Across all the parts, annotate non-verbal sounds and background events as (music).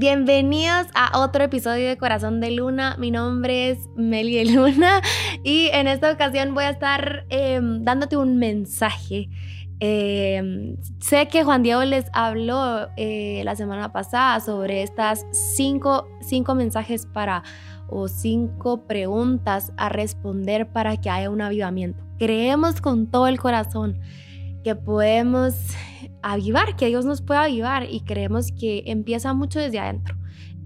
Bienvenidos a otro episodio de Corazón de Luna. Mi nombre es Meli de Luna y en esta ocasión voy a estar em, dándote un mensaje. Em, sé que Juan Diego les habló eh, la semana pasada sobre estas cinco, cinco mensajes para o cinco preguntas a responder para que haya un avivamiento. Creemos con todo el corazón que podemos avivar, que Dios nos puede avivar y creemos que empieza mucho desde adentro.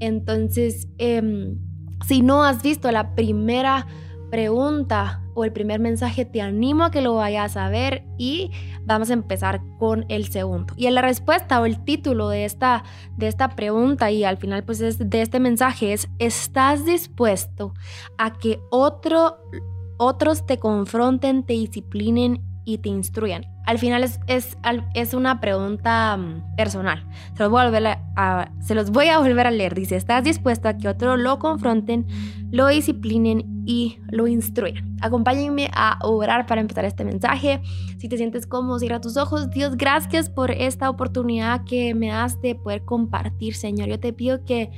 Entonces, em, si no has visto la primera pregunta o el primer mensaje, te animo a que lo vayas a ver y vamos a empezar con el segundo. Y en la respuesta o el título de esta, de esta pregunta y al final pues de este mensaje es, ¿estás dispuesto a que otro, otros te confronten, te disciplinen y te instruyan? Al final es, es, es una pregunta mm, personal. Se los, voy a volver a, leer. Dice, ¿estás dispuesto a que otros lo confronten, lo disciplinen y lo instruyan? Acompáñenme a orar para empezar este mensaje. Si te sientes cómodo, cierra tus ojos. Dios, gracias por esta oportunidad que me das de poder compartir, Señor. Yo te pido que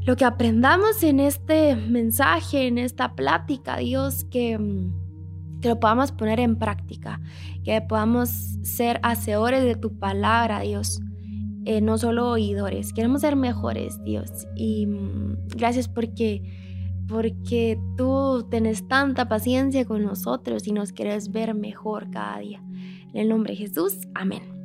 lo que aprendamos en este mensaje, en esta plática, Dios, que mm, que lo podamos poner en práctica, que podamos ser hacedores de tu palabra, Dios, eh, no solo oidores. Queremos ser mejores, Dios. Y mm, gracias porque, porque tú tienes tanta paciencia con nosotros y nos quieres ver mejor cada día. En el nombre de Jesús, amén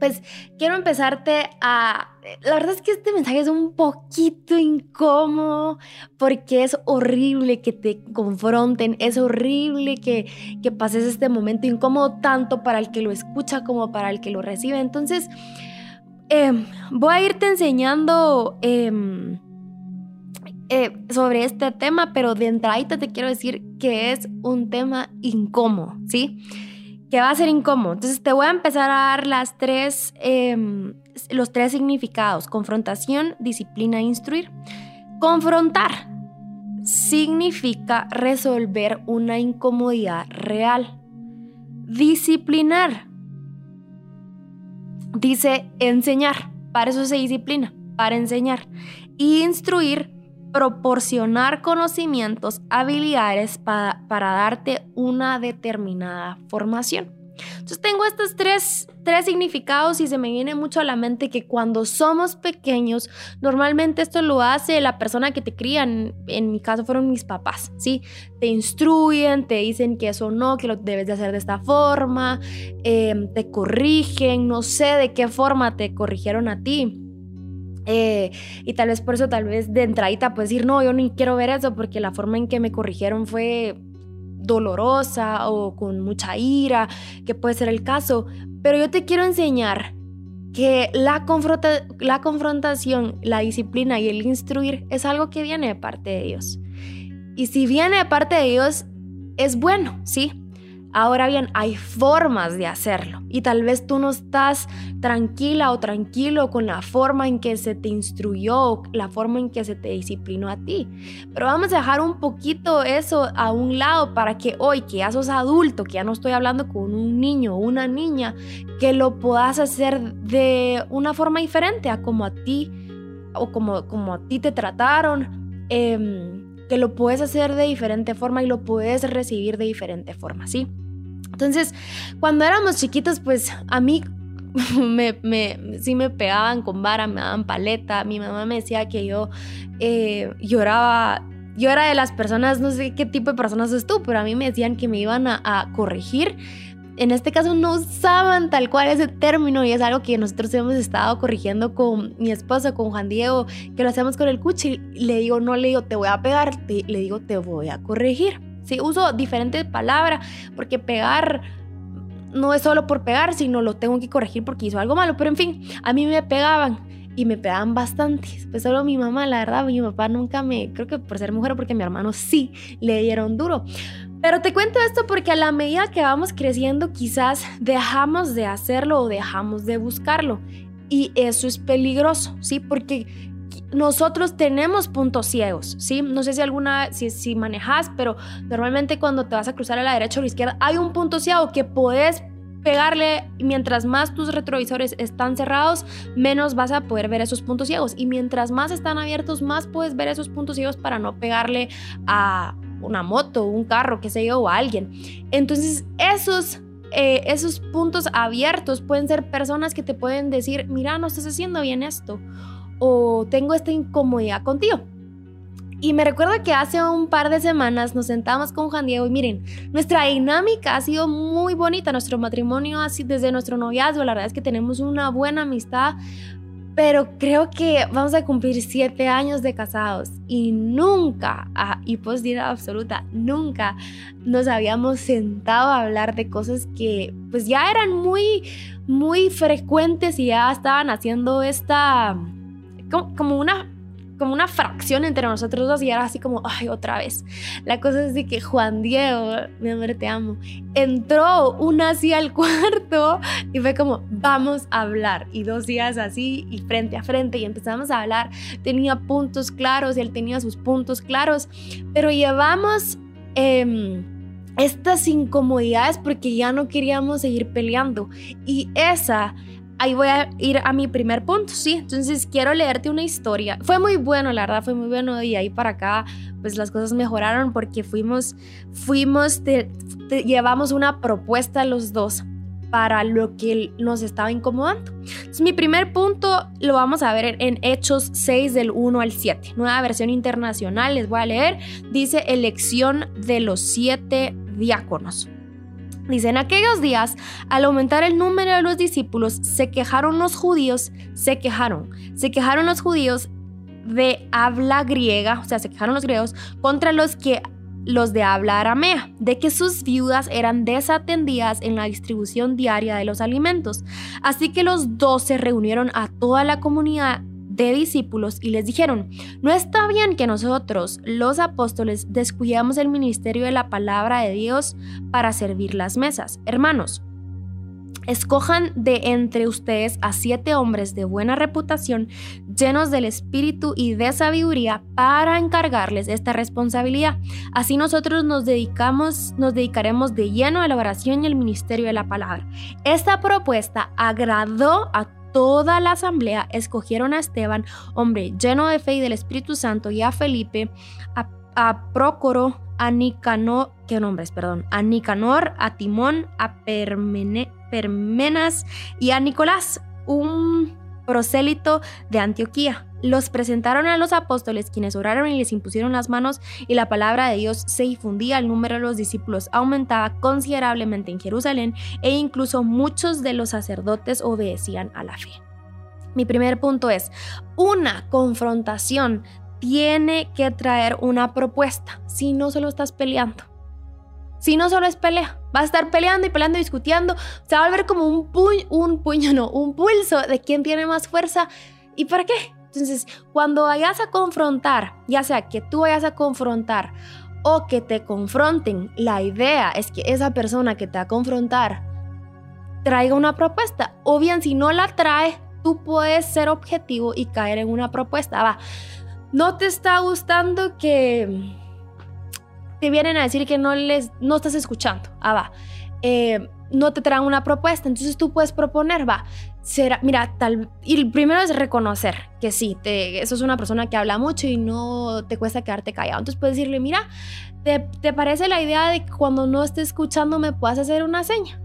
pues quiero empezarte a... La verdad es que este mensaje es un poquito incómodo porque es horrible que te confronten, es horrible que, que pases este momento incómodo tanto para el que lo escucha como para el que lo recibe. Entonces, em, voy a irte enseñando... Em, eh, sobre este tema, pero de entrada te quiero decir que es un tema incómodo, ¿sí? Que va a ser incómodo. Entonces te voy a empezar a dar las tres, em, los tres significados. Confrontación, disciplina e instruir. Confrontar significa resolver una incomodidad real. Disciplinar dice enseñar. Para eso se disciplina, para enseñar. Y instruir proporcionar conocimientos, habilidades para, para darte una determinada formación. Entonces tengo estos tres, tres, significados y se me viene mucho a la mente que cuando somos pequeños, normalmente esto lo hace la persona que te cría, en, mi caso fueron mis papás, ¿sí? Te instruyen, te dicen que eso no, que lo debes de hacer de esta forma, em, te corrigen, no sé de qué forma te corrigieron a ti. Eh, y tal vez por eso, tal vez de entradita, pues decir, no, yo ni quiero ver eso porque la forma en que me corrigieron fue dolorosa o con mucha ira, que puede ser el caso. Pero yo te quiero enseñar que la, la confrontación, la disciplina y el instruir es algo que viene de parte de Dios. Y si viene de parte de Dios, es bueno, ¿sí? Ahora bien, hay formas de hacerlo y tal vez tú no estás tranquila o tranquilo con la forma en que se te instruyó, la forma en que se te disciplinó a ti. Pero vamos a dejar un poquito eso a un lado para que hoy que ya sos adulto, que ya no estoy hablando con un niño o una niña, que lo puedas hacer de una forma diferente a como a ti o como, como a ti te trataron. Em, que lo puedes hacer de diferente forma y lo puedes recibir de diferente forma, ¿sí? Entonces, cuando éramos chiquitos, pues a mí (laughs) me, me, sí me pegaban con vara, me daban paleta. Mi mamá me decía que yo eh, lloraba. Yo era de las personas, no sé qué tipo de personas es tú, pero a mí me decían que me iban a, corregir. En este caso no usaban tal cual ese término y es algo que nosotros hemos estado corrigiendo con mi esposo, con Juan Diego, que lo hacemos con el cuchi. Le digo, no le digo, te voy a pegar, le digo, te voy a corregir. ¿Sí? Uso diferentes palabras porque pegar no es solo por pegar, sino lo tengo que corregir porque hizo algo malo. Pero en fin, a mí me pegaban y me pegaban bastante. Pues solo mi mamá, la verdad, mi papá nunca me, creo que por ser mujer, porque mi hermano sí le dieron duro. Pero te cuento esto porque a la medida que vamos creciendo, quizás dejamos de hacerlo o dejamos de buscarlo. Y eso es peligroso, ¿sí? Porque nosotros tenemos puntos ciegos, ¿sí? No sé si alguna, si, manejas, pero normalmente cuando te vas a cruzar a la derecha o a la izquierda, hay un punto ciego que puedes pegarle, mientras más tus retrovisores están cerrados, menos vas a poder ver esos puntos ciegos. Y mientras más están abiertos, más puedes ver esos puntos ciegos para no pegarle a una moto, un carro, qué sé yo, o a alguien. Entonces, esos eh, esos puntos abiertos pueden ser personas que te pueden decir, mira, no estás haciendo bien esto, o tengo esta incomodidad contigo. Y me recuerdo que hace un par de semanas nos sentamos con Juan Diego y miren, nuestra dinámica ha sido muy bonita, nuestro matrimonio así desde nuestro noviazgo, la verdad es que tenemos una buena amistad, pero creo que vamos a cumplir siete años de casados y nunca, y pues absoluta, nunca nos habíamos sentado a hablar de cosas que pues ya eran muy, muy frecuentes y ya estaban haciendo esta, como una como una fracción entre nosotros dos y era así como, ay, otra vez. La cosa es de que Juan Diego, mi amor, te amo, entró una así al (laughs) cuarto y fue como, vamos a hablar. Y dos días así y frente a frente y empezamos a hablar. Tenía puntos claros y él tenía sus puntos claros, pero llevamos... Eh, estas incomodidades porque ya no queríamos seguir peleando. Y esa ahí voy a ir a mi primer punto, ¿sí? Entonces quiero leerte una historia. Fue muy bueno, la verdad, fue muy bueno y ahí para acá pues las cosas mejoraron porque fuimos, fuimos, llevamos una propuesta los dos para lo que nos estaba incomodando. Entonces, mi primer punto lo vamos a ver en Hechos 6 del 1 al 7, nueva versión internacional, les voy a leer, dice elección de los siete diáconos. Dice, en aquellos días, al aumentar el número de los discípulos, se quejaron los judíos, se quejaron, se quejaron los judíos de habla griega, o sea, se quejaron los griegos contra los que los de habla aramea, de que sus viudas eran desatendidas en la distribución diaria de los alimentos. Así que los dos se reunieron a toda la comunidad de discípulos y les dijeron, no está bien que nosotros, los apóstoles, descuidemos el ministerio de la palabra de Dios para servir las mesas. Hermanos, Escojan de entre ustedes a siete hombres de buena reputación, llenos del espíritu y de sabiduría, para encargarles esta responsabilidad. Así nosotros nos dedicamos, nos dedicaremos de lleno a la oración y el ministerio de la palabra. Esta propuesta agradó a toda la asamblea escogieron a Esteban, hombre lleno de fe y del Espíritu Santo, y a Felipe, a, a Prócoro, a Nicanor, ¿qué nombres? Perdón, a Nicanor, a Timón, a Permenas y a Nicolás, un prosélito de Antioquía. Los presentaron a los apóstoles, quienes oraron y les impusieron las manos, y la palabra de Dios se difundía, el número de los discípulos aumentaba considerablemente en Jerusalén, e incluso muchos de los sacerdotes obedecían a la fe. Mi primer punto es, una confrontación tiene que traer una propuesta, si no solo estás peleando. Si no solo es pelea, vas a estar peleando y peleando y discutiendo, se va a volver como un puño, un puño no, un pulso de quién tiene más fuerza y para qué. Entonces, cuando vayas a confrontar, ya sea que tú vayas a confrontar o que te confronten, la idea es que esa persona que te va a confrontar traiga una propuesta. O bien, si no la trae, tú puedes ser objetivo y caer en una propuesta. Va, no te está gustando que te vienen a decir que no les no estás escuchando. Ah, va. Eh, no te traen una propuesta, entonces tú puedes proponer, va, será, mira, tal, y primero es reconocer que sí, te, eso es una persona que habla mucho y no te cuesta quedarte callado, entonces puedes decirle, mira, ¿te, te parece la idea de que cuando no esté escuchando me puedas hacer una seña?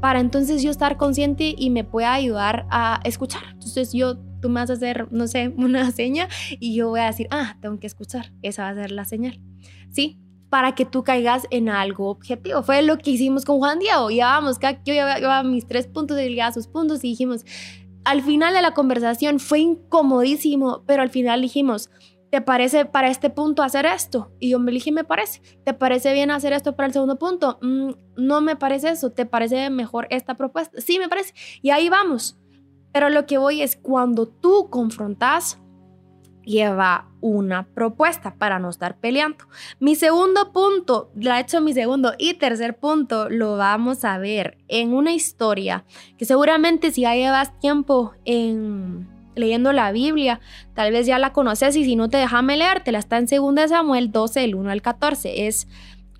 Para entonces yo estar consciente y me pueda ayudar a escuchar. Entonces yo, tú me vas a hacer, no sé, (laughs) una seña y yo voy a decir, ah, tengo que escuchar, esa va a ser la señal. ¿Sí? Para que tú caigas en algo objetivo. Fue lo que hicimos con Juan Diego. Ya vamos, yo llevaba mis tres puntos él sus puntos y dijimos, al final de la conversación fue incomodísimo, pero al final dijimos, ¿te parece para este punto hacer esto? Y yo me dije, me parece. ¿Te parece bien hacer esto para el segundo punto? Mm, no me parece eso. ¿Te parece mejor esta propuesta? Sí, me parece. Y ahí vamos. Pero lo que voy es cuando tú confrontas, lleva una propuesta para no estar peleando. Mi segundo punto, he hecho mi segundo y tercer punto, lo vamos a ver en una historia que seguramente si ya llevas tiempo en leyendo la Biblia, tal vez ya la conoces y si no te déjame la está en 2 Samuel 12, el 1 al 14. Es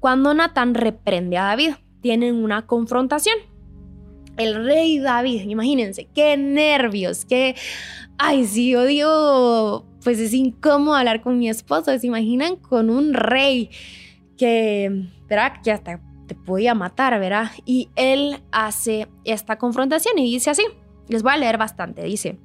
cuando Natán reprende a David. Tienen una confrontación. el rey David, imagínense, qué nervios, qué... Ay, sí, odio, pues es incómodo hablar con mi esposo, se imaginan con un rey que, ¿verdad? Que hasta te podía matar, ¿verdad? Y él hace esta confrontación y dice así, les voy a leer bastante, dice,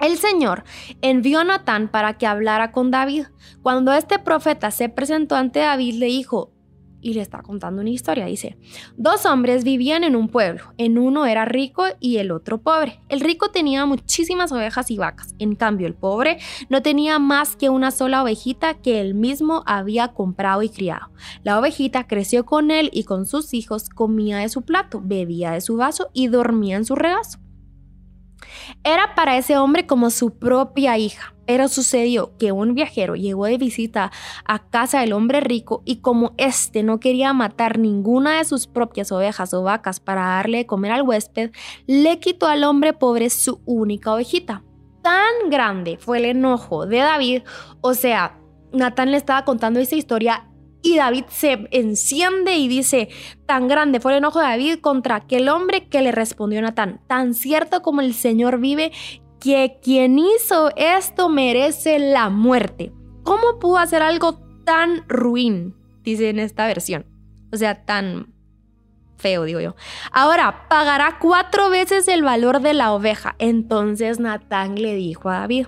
el Señor envió a Natán para que hablara con David. Cuando este profeta se presentó ante David, le dijo, y le está contando una historia. Dice, dos hombres vivían en un pueblo, en uno era rico y el otro pobre. El rico tenía muchísimas ovejas y vacas, en cambio el pobre no tenía más que una sola ovejita que él mismo había comprado y criado. La ovejita creció con él y con sus hijos, comía de su plato, bebía de su vaso y dormía en su regazo. Era para ese hombre como su propia hija. Pero sucedió que un viajero llegó de visita a casa del hombre rico y como éste no quería matar ninguna de sus propias ovejas o vacas para darle de comer al huésped, le quitó al hombre pobre su única ovejita. Tan grande fue el enojo de David, o sea, Natán le estaba contando esa historia y David se enciende y dice, tan grande fue el enojo de David contra aquel hombre que le respondió Natán, tan cierto como el Señor vive, que quien hizo esto merece la muerte. ¿Cómo pudo hacer algo tan ruin? Dice en esta versión. O sea, tan feo, digo yo. Ahora, pagará cuatro veces el valor de la oveja. Entonces Natán le dijo a David,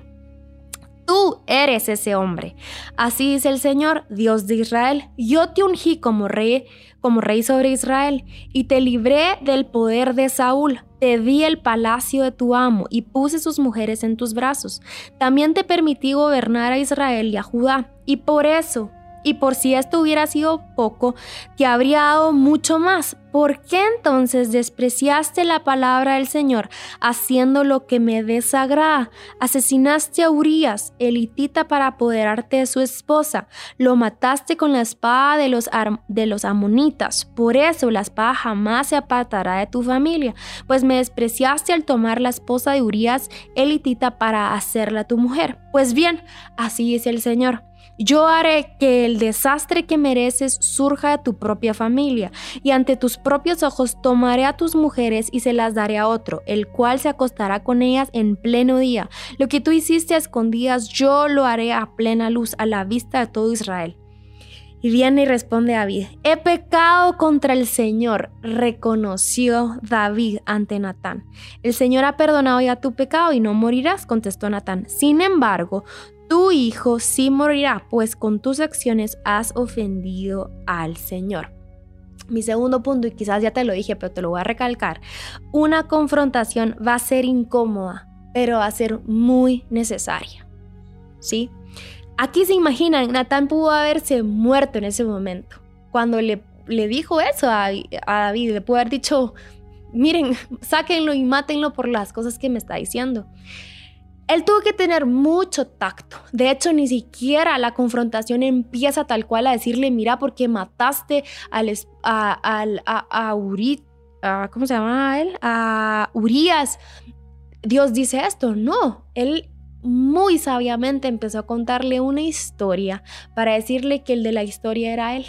Tú eres ese hombre. Así dice el Señor, Dios de Israel. Yo te ungí como rey, como rey sobre Israel, y te libré del poder de Saúl. Te di el palacio de tu amo y puse sus mujeres en tus brazos. También te permití gobernar a Israel y a Judá. Y por eso y por si esto hubiera sido poco, te habría dado mucho más. ¿Por qué entonces despreciaste la palabra del Señor, haciendo lo que me desagrada? Asesinaste a Urias, elitita, para apoderarte de su esposa. Lo mataste con la espada de los, de amonitas. Por eso la espada jamás se apartará de tu familia, pues me despreciaste al tomar la esposa de Urias, elitita, para hacerla tu mujer. Pues bien, así dice el Señor yo haré que el desastre que mereces surja de tu propia familia, y ante tus propios ojos tomaré a tus mujeres y se las daré a otro, el cual se acostará con ellas en pleno día. Lo que tú hiciste a escondidas, yo lo haré a plena luz, a la vista de todo Israel. Y viene y responde David, he pecado contra el Señor, reconoció David ante Natán. El Señor ha perdonado ya tu pecado y no morirás, contestó Natán. Sin embargo, tu hijo sí morirá, pues con tus acciones has ofendido al Señor. Mi segundo punto, y quizás ya te lo dije, pero te lo voy a recalcar, una confrontación va a ser incómoda, pero va a ser muy necesaria. ¿Sí? Aquí se imaginan, Natán pudo haberse muerto en ese momento. Cuando le, le dijo eso a, David, le pudo haber dicho, miren, sáquenlo y mátenlo por las cosas que me está diciendo. Él tuvo que tener mucho tacto. De hecho, ni siquiera la confrontación empieza tal cual a decirle, mira, porque mataste al, a, a, Uri, ¿cómo se llama él? A Urias. Dios dice esto. No, él muy sabiamente empezó a contarle una historia para decirle que el de la historia era él.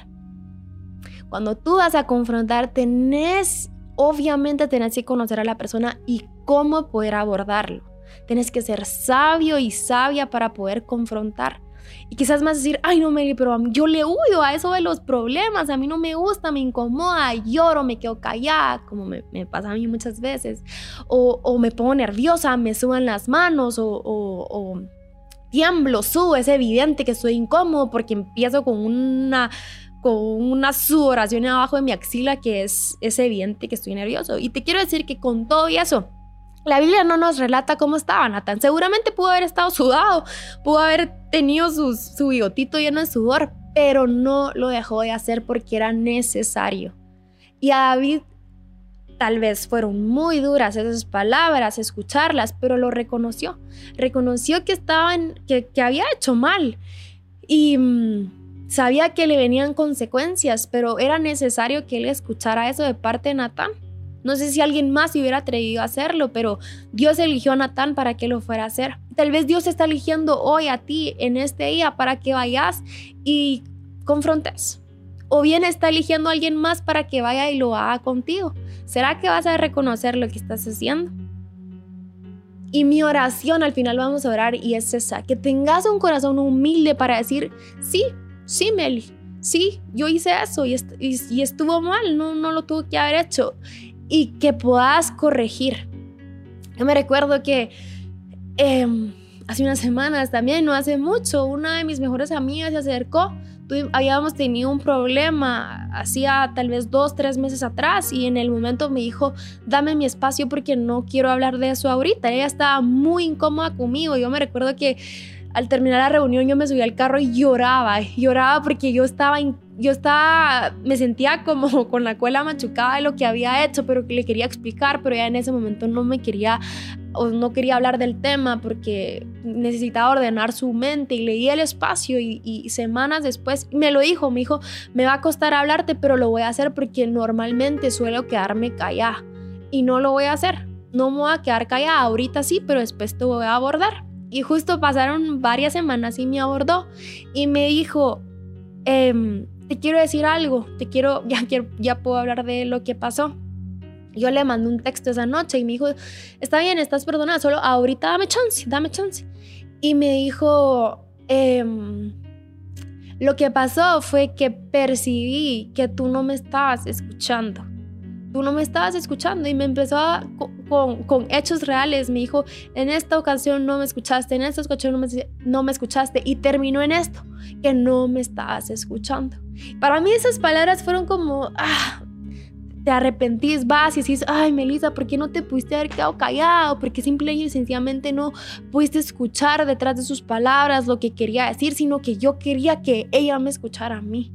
Cuando tú vas a confrontar, tenés, obviamente tenés que conocer a la persona y cómo poder abordarlo. Tienes que ser sabio y sabia para poder confrontar. Y quizás más decir, ay no, Mary, pero yo le huyo a eso de los problemas, a mí no me gusta, me incomoda, lloro, me quedo callada, como me, pasa a mí muchas veces. O, me pongo nerviosa, me suban las manos, o, o tiemblo, subo, es evidente que estoy incómodo porque empiezo con una con una sudoración abajo de mi axila que es, es evidente que estoy nervioso. Y te quiero decir que con todo y eso, la Biblia no nos relata cómo estaba Natán. Seguramente pudo haber estado sudado, pudo haber tenido su, su bigotito lleno de sudor, pero no lo dejó de hacer porque era necesario. Y a David tal vez fueron muy duras esas palabras, escucharlas, pero lo reconoció. Reconoció que, estaban, que, que había hecho mal y mm, sabía que le venían consecuencias, pero era necesario que él escuchara eso de parte de Natán. No sé si alguien más se hubiera atrevido a hacerlo, pero Dios eligió a Natán para que lo fuera a hacer. Tal vez Dios está eligiendo hoy a ti en este día para que vayas y confrontes. ¿O bien está eligiendo a alguien más para que vaya y lo haga contigo? ¿Será que vas a reconocer lo que estás haciendo? Y mi oración al final vamos a orar y es esa, que tengas un corazón humilde para decir, sí, sí, Meli, sí, yo hice eso y, estuvo mal, no, no lo tuve que haber hecho. Y que puedas corregir. Yo me recuerdo que em, hace unas semanas también, no hace mucho, una de mis mejores amigas se acercó habíamos tenido un problema hacía tal vez dos, tres meses atrás y en el momento me dijo, dame mi espacio porque no quiero hablar de eso ahorita. Ella estaba muy incómoda conmigo. Yo me recuerdo que al terminar la reunión yo me subí al carro y lloraba, lloraba porque yo estaba, yo estaba, me sentía como (laughs) con la cola machucada de lo que había hecho, pero que le quería explicar, pero ya en ese momento no me quería o no quería hablar del tema porque necesitaba ordenar su mente y leí el espacio y, semanas después me lo dijo, me dijo, me va a costar hablarte, pero lo voy a hacer porque normalmente suelo quedarme callada y no lo voy a hacer. No me voy a quedar callada, ahorita sí, pero después te voy a abordar. Y justo pasaron varias semanas y me abordó y me dijo, em, te quiero decir algo, te quiero, (laughs) ya, ya puedo hablar de lo que pasó. Yo le mandé un texto esa noche y me dijo, está bien, estás perdonada, solo ahorita dame chance, dame chance. Y me dijo, em, lo que pasó fue que percibí que tú no me estabas escuchando. Tú no me estabas escuchando y me empezó con, con, hechos reales. Me dijo, en esta ocasión no me escuchaste, en esta ocasión no me, no me escuchaste. Y terminó en esto, que no me estabas escuchando. Para mí esas palabras fueron como, ah, te arrepentís, vas y decís, ay, Melissa, ¿por qué no te pudiste haber quedado callado? ¿Por qué simple y sencillamente no pudiste escuchar detrás de sus palabras lo que quería decir, sino que yo quería que ella me escuchara a mí?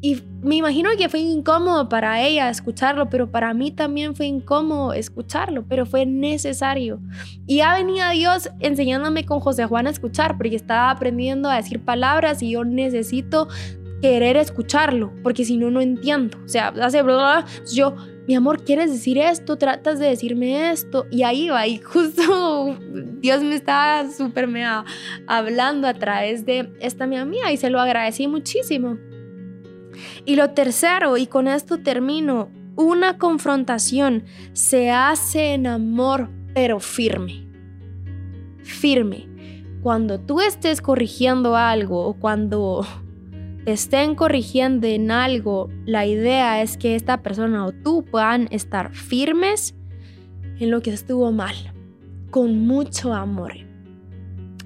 Y me imagino que fue incómodo para ella escucharlo, pero para mí también fue incómodo escucharlo, pero fue necesario. Y ya venía Dios enseñándome con José Juan a escuchar, porque estaba aprendiendo a decir palabras y yo necesito querer escucharlo, porque si no, no entiendo. O sea, hace bla, yo, mi amor, ¿quieres decir esto? Tratas de decirme esto. Y ahí va, y justo (laughs) Dios me estaba súper hablando a través de esta mi amiga y se lo agradecí muchísimo. Y lo tercero, y con esto termino, una confrontación se hace en amor, pero firme. Firme. Cuando tú estés corrigiendo algo o cuando estén corrigiendo en algo, la idea es que esta persona o tú puedan estar firmes en lo que estuvo mal, con mucho amor.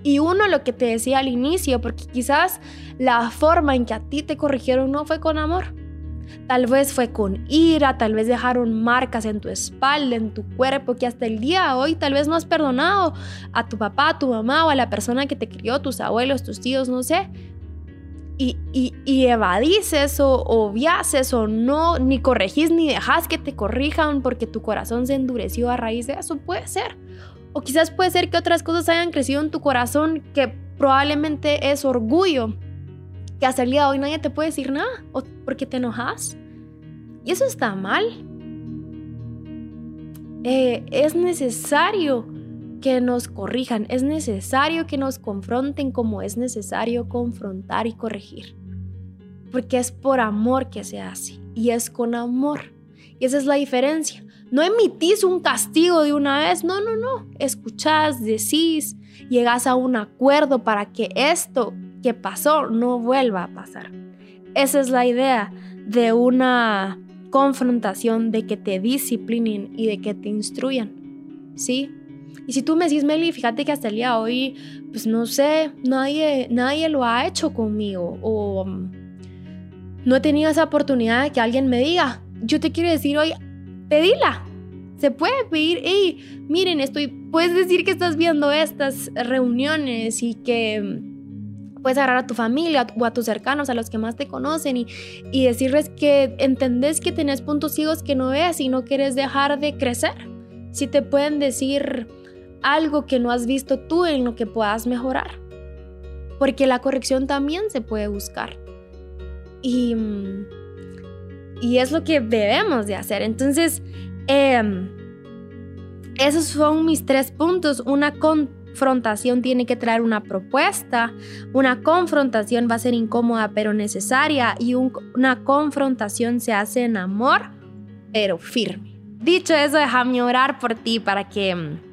Y uno lo que te decía al inicio, porque quizás la forma en que a ti te corrigieron no fue con amor. Tal vez fue con ira, tal vez dejaron marcas en tu espalda, en tu cuerpo, que hasta el día de hoy tal vez no has perdonado a tu papá, a tu mamá o a la persona que te crió, tus abuelos, tus tíos, no sé, y, y, y, evadís eso, obvias eso, no, ni corregís ni dejas que te corrijan porque tu corazón se endureció a raíz de eso, puede ser. O quizás puede ser que otras cosas hayan crecido en tu corazón que probablemente es orgullo, que hasta el día de hoy nadie te puede decir nada, o porque te enojas. Y eso está mal. Eh, es necesario que nos corrijan, es necesario que nos confronten como es necesario confrontar y corregir. Porque es por amor que se hace y es con amor. Y esa es la diferencia. No emitís un castigo de una vez, no, no, no. Escuchás, decís, llegas a un acuerdo para que esto que pasó no vuelva a pasar. Esa es la idea de una confrontación, de que te disciplinen y de que te instruyan. ¿Sí? Y si tú me decís, Meli, fíjate que hasta el día de hoy, pues no sé, nadie, nadie lo ha hecho conmigo o no he tenido esa oportunidad de que alguien me diga, yo te quiero decir hoy, pedila. Se puede pedir, hey, miren, estoy, puedes decir que estás viendo estas reuniones y que mm, puedes agarrar a tu familia o a tus cercanos, a los que más te conocen y, y decirles que entendés que tenés puntos ciegos que no ves y no quieres dejar de crecer. Si te pueden decir, algo que no has visto tú en lo que puedas mejorar. Porque la corrección también se puede buscar. Y, y es lo que debemos de hacer. Entonces, em, esos son mis tres puntos. Una confrontación tiene que traer una propuesta, una confrontación va a ser incómoda pero necesaria y una confrontación se hace en amor pero firme. Dicho eso, déjame orar por ti para que mm,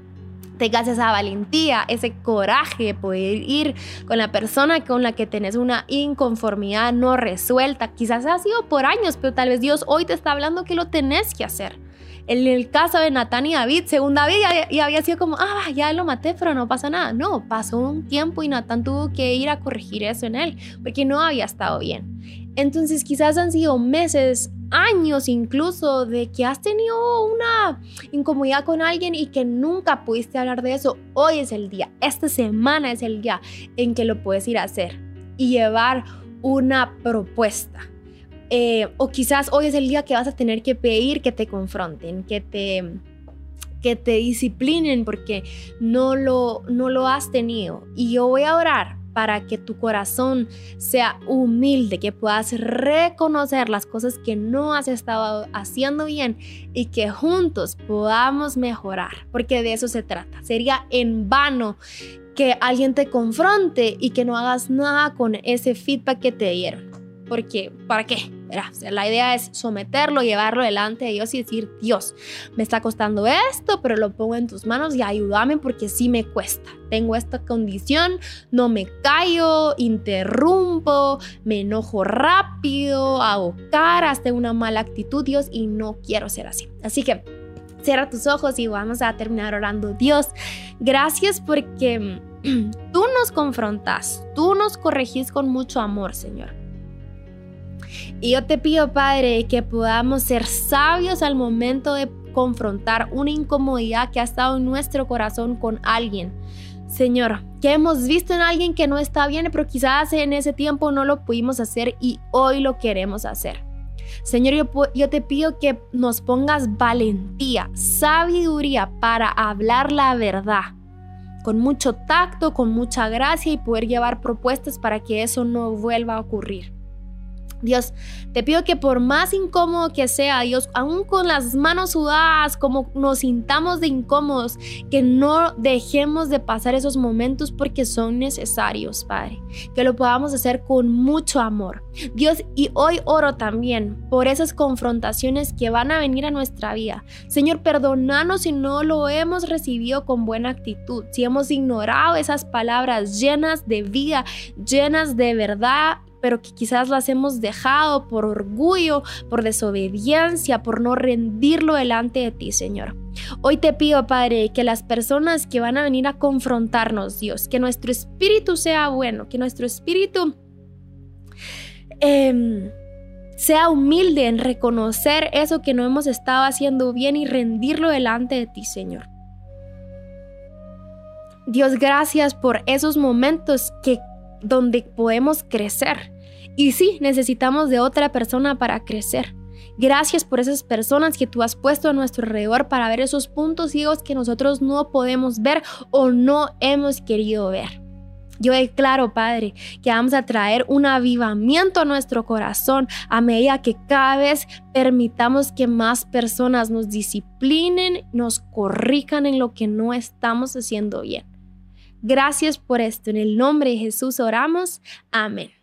tengas esa valentía, ese coraje de poder ir con la persona con la que tenés una inconformidad no resuelta. Quizás ha sido por años, pero tal vez Dios hoy te está hablando que lo tenés que hacer. En el caso de Natán y David, según David ya, había sido como, ah, ya lo maté, pero no pasa nada. No, pasó un tiempo y Natán tuvo que ir a corregir eso en él, porque no había estado bien. Entonces quizás han sido meses, años incluso de que has tenido una incomodidad con alguien y que nunca pudiste hablar de eso. Hoy es el día, esta semana es el día en que lo puedes ir a hacer y llevar una propuesta. Eh, o quizás hoy es el día que vas a tener que pedir que te confronten, que te, que te disciplinen porque no lo, no lo has tenido. Y yo voy a orar para que tu corazón sea humilde, que puedas reconocer las cosas que no has estado haciendo bien y que juntos podamos mejorar, porque de eso se trata. Sería en vano que alguien te confronte y que no hagas nada con ese feedback que te dieron. Porque, ¿para qué? La idea es someterlo, llevarlo delante de Dios y decir, Dios, me está costando esto, pero lo pongo en tus manos y ayúdame porque sí me cuesta. Tengo esta condición, no me callo, interrumpo, me enojo rápido, hago caras, una mala actitud, Dios, y no quiero ser así. Así que cierra tus ojos y vamos a terminar orando. Dios, gracias porque (clears throat) tú nos confrontas, tú nos corregís con mucho amor, Señor. Y yo te pido, Padre, que podamos ser sabios al momento de confrontar una incomodidad que ha estado en nuestro corazón con alguien. Señor, que hemos visto en alguien que no está bien, pero quizás en ese tiempo no lo pudimos hacer y hoy lo queremos hacer. Señor, yo, yo, te pido que nos pongas valentía, sabiduría para hablar la verdad, con mucho tacto, con mucha gracia y poder llevar propuestas para que eso no vuelva a ocurrir. Dios, te pido que por más incómodo que sea, Dios, aún con las manos sudadas, como nos sintamos de incómodos, que no dejemos de pasar esos momentos porque son necesarios, Padre. Que lo podamos hacer con mucho amor. Dios, y hoy oro también por esas confrontaciones que van a venir a nuestra vida. Señor, perdónanos si no lo hemos recibido con buena actitud, si hemos ignorado esas palabras llenas de vida, llenas de verdad pero que quizás las hemos dejado por orgullo, por desobediencia, por no rendirlo delante de ti, Señor. Hoy te pido, Padre, que las personas que van a venir a confrontarnos, Dios, que nuestro espíritu sea bueno, que nuestro espíritu em, sea humilde en reconocer eso que no hemos estado haciendo bien y rendirlo delante de ti, Señor. Dios, gracias por esos momentos que donde podemos crecer. Y sí, necesitamos de otra persona para crecer. Gracias por esas personas que tú has puesto a nuestro alrededor para ver esos puntos ciegos que nosotros no podemos ver o no hemos querido ver. Yo declaro, Padre, que vamos a traer un avivamiento a nuestro corazón a medida que cada vez permitamos que más personas nos disciplinen, nos corrijan en lo que no estamos haciendo bien. Gracias por esto. En el nombre de Jesús oramos. Amén.